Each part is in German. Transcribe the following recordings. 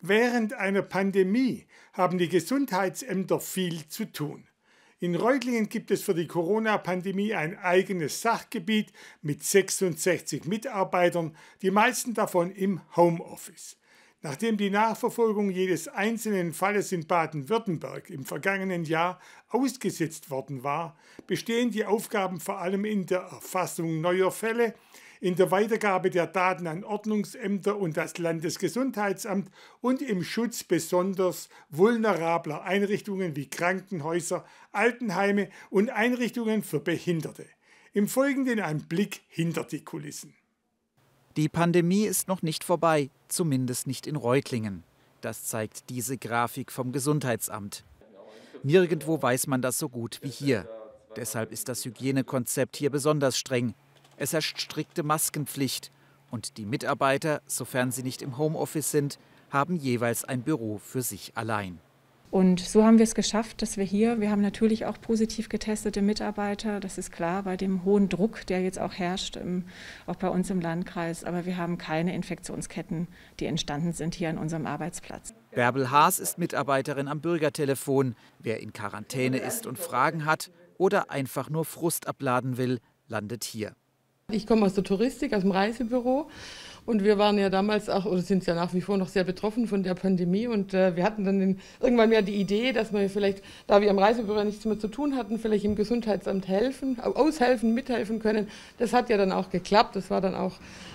Während einer Pandemie haben die Gesundheitsämter viel zu tun. In Reutlingen gibt es für die Corona-Pandemie ein eigenes Sachgebiet mit 66 Mitarbeitern, die meisten davon im Homeoffice. Nachdem die Nachverfolgung jedes einzelnen Falles in Baden-Württemberg im vergangenen Jahr ausgesetzt worden war, bestehen die Aufgaben vor allem in der Erfassung neuer Fälle, in der Weitergabe der Daten an Ordnungsämter und das Landesgesundheitsamt und im Schutz besonders vulnerabler Einrichtungen wie Krankenhäuser, Altenheime und Einrichtungen für Behinderte. Im Folgenden ein Blick hinter die Kulissen. Die Pandemie ist noch nicht vorbei, zumindest nicht in Reutlingen. Das zeigt diese Grafik vom Gesundheitsamt. Nirgendwo weiß man das so gut wie hier. Deshalb ist das Hygienekonzept hier besonders streng. Es herrscht strikte Maskenpflicht und die Mitarbeiter, sofern sie nicht im Homeoffice sind, haben jeweils ein Büro für sich allein. Und so haben wir es geschafft, dass wir hier, wir haben natürlich auch positiv getestete Mitarbeiter, das ist klar, bei dem hohen Druck, der jetzt auch herrscht, im, auch bei uns im Landkreis, aber wir haben keine Infektionsketten, die entstanden sind hier an unserem Arbeitsplatz. Bärbel Haas ist Mitarbeiterin am Bürgertelefon. Wer in Quarantäne ist und Fragen hat oder einfach nur Frust abladen will, landet hier. Ich komme aus der Touristik, aus dem Reisebüro. Und wir waren ja damals auch, oder sind ja nach wie vor noch sehr betroffen von der Pandemie. Und äh, wir hatten dann den, irgendwann ja die Idee, dass wir vielleicht, da wir am Reisebüro nichts mehr zu tun hatten, vielleicht im Gesundheitsamt helfen, aushelfen, mithelfen können. Das hat ja dann auch geklappt. Das war dann auch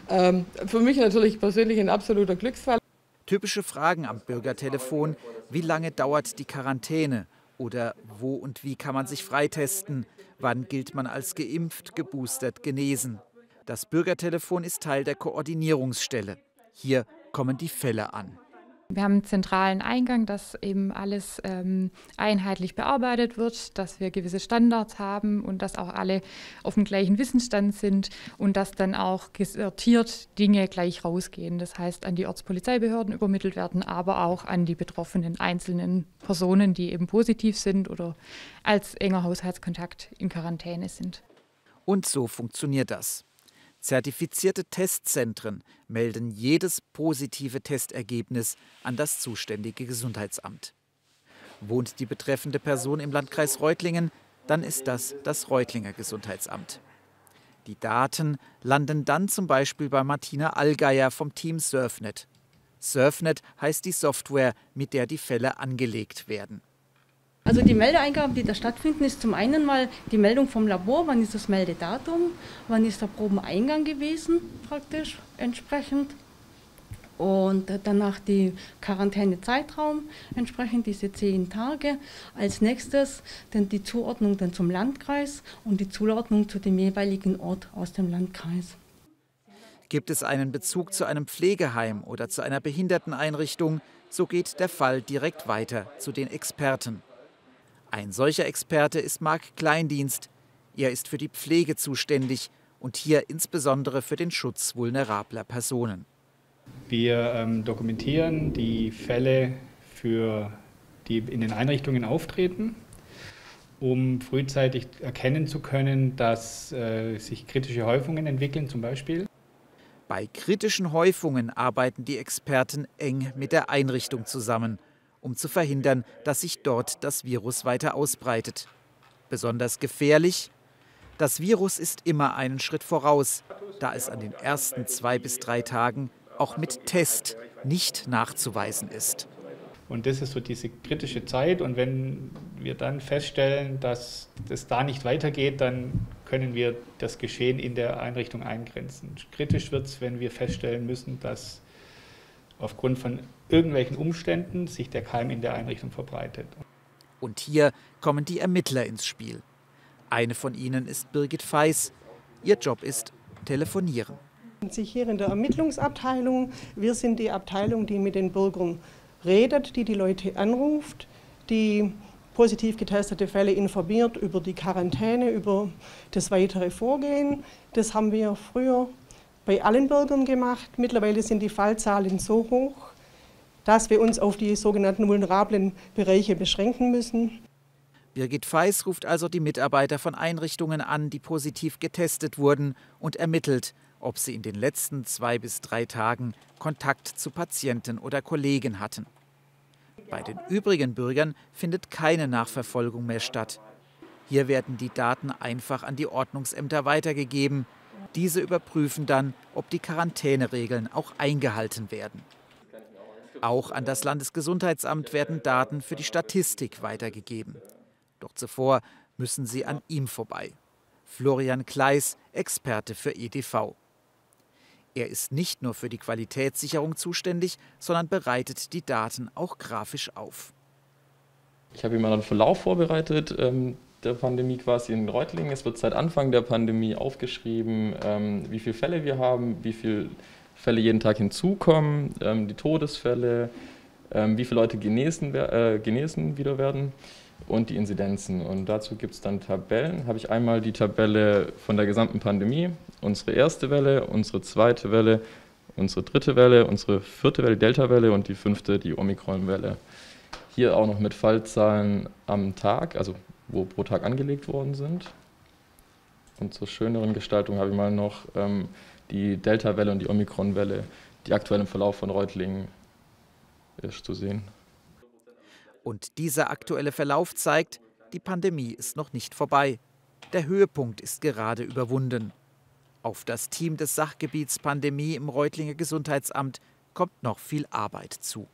ähm, für mich natürlich persönlich ein absoluter Glücksfall. Typische Fragen am Bürgertelefon. Wie lange dauert die Quarantäne? Oder wo und wie kann man sich freitesten? Wann gilt man als geimpft, geboostert, genesen? Das Bürgertelefon ist Teil der Koordinierungsstelle. Hier kommen die Fälle an. Wir haben einen zentralen Eingang, dass eben alles ähm, einheitlich bearbeitet wird, dass wir gewisse Standards haben und dass auch alle auf dem gleichen Wissensstand sind und dass dann auch gesortiert Dinge gleich rausgehen. Das heißt, an die Ortspolizeibehörden übermittelt werden, aber auch an die betroffenen einzelnen Personen, die eben positiv sind oder als enger Haushaltskontakt in Quarantäne sind. Und so funktioniert das. Zertifizierte Testzentren melden jedes positive Testergebnis an das zuständige Gesundheitsamt. Wohnt die betreffende Person im Landkreis Reutlingen, dann ist das das Reutlinger Gesundheitsamt. Die Daten landen dann zum Beispiel bei Martina Allgeier vom Team Surfnet. Surfnet heißt die Software, mit der die Fälle angelegt werden. Also die Meldeeingaben, die da stattfinden, ist zum einen mal die Meldung vom Labor, wann ist das Meldedatum, wann ist der Probeneingang gewesen, praktisch entsprechend. Und danach die Quarantänezeitraum, entsprechend diese zehn Tage. Als nächstes dann die Zuordnung dann zum Landkreis und die Zuordnung zu dem jeweiligen Ort aus dem Landkreis. Gibt es einen Bezug zu einem Pflegeheim oder zu einer Behinderteneinrichtung, so geht der Fall direkt weiter zu den Experten. Ein solcher Experte ist Marc Kleindienst. Er ist für die Pflege zuständig und hier insbesondere für den Schutz vulnerabler Personen. Wir ähm, dokumentieren die Fälle, für die in den Einrichtungen auftreten, um frühzeitig erkennen zu können, dass äh, sich kritische Häufungen entwickeln zum Beispiel. Bei kritischen Häufungen arbeiten die Experten eng mit der Einrichtung zusammen um zu verhindern, dass sich dort das Virus weiter ausbreitet. Besonders gefährlich, das Virus ist immer einen Schritt voraus, da es an den ersten zwei bis drei Tagen auch mit Test nicht nachzuweisen ist. Und das ist so diese kritische Zeit. Und wenn wir dann feststellen, dass es da nicht weitergeht, dann können wir das Geschehen in der Einrichtung eingrenzen. Kritisch wird es, wenn wir feststellen müssen, dass aufgrund von irgendwelchen Umständen sich der Keim in der Einrichtung verbreitet. Und hier kommen die Ermittler ins Spiel. Eine von ihnen ist Birgit Feis. Ihr Job ist telefonieren. Sich hier in der Ermittlungsabteilung. Wir sind die Abteilung, die mit den Bürgern redet, die die Leute anruft, die positiv getestete Fälle informiert über die Quarantäne, über das weitere Vorgehen. Das haben wir früher bei allen Bürgern gemacht. Mittlerweile sind die Fallzahlen so hoch, dass wir uns auf die sogenannten vulnerablen Bereiche beschränken müssen. Birgit Feis ruft also die Mitarbeiter von Einrichtungen an, die positiv getestet wurden und ermittelt, ob sie in den letzten zwei bis drei Tagen Kontakt zu Patienten oder Kollegen hatten. Bei den übrigen Bürgern findet keine Nachverfolgung mehr statt. Hier werden die Daten einfach an die Ordnungsämter weitergegeben. Diese überprüfen dann, ob die Quarantäneregeln auch eingehalten werden. Auch an das Landesgesundheitsamt werden Daten für die Statistik weitergegeben. Doch zuvor müssen sie an ihm vorbei. Florian Kleis, Experte für EDV. Er ist nicht nur für die Qualitätssicherung zuständig, sondern bereitet die Daten auch grafisch auf. Ich habe mal einen Verlauf vorbereitet ähm, der Pandemie quasi in Reutlingen. Es wird seit Anfang der Pandemie aufgeschrieben, ähm, wie viele Fälle wir haben, wie viele Fälle jeden Tag hinzukommen, ähm, die Todesfälle, ähm, wie viele Leute genesen, äh, genesen wieder werden und die Inzidenzen. Und dazu gibt es dann Tabellen. Habe ich einmal die Tabelle von der gesamten Pandemie, unsere erste Welle, unsere zweite Welle, unsere dritte Welle, unsere vierte Welle, Delta-Welle und die fünfte, die Omikron-Welle. Hier auch noch mit Fallzahlen am Tag, also wo pro Tag angelegt worden sind. Und zur schöneren Gestaltung habe ich mal noch ähm, die Delta-Welle und die Omikron-Welle, die aktuell im Verlauf von Reutlingen ist zu sehen. Und dieser aktuelle Verlauf zeigt, die Pandemie ist noch nicht vorbei. Der Höhepunkt ist gerade überwunden. Auf das Team des Sachgebiets Pandemie im Reutlinger Gesundheitsamt kommt noch viel Arbeit zu.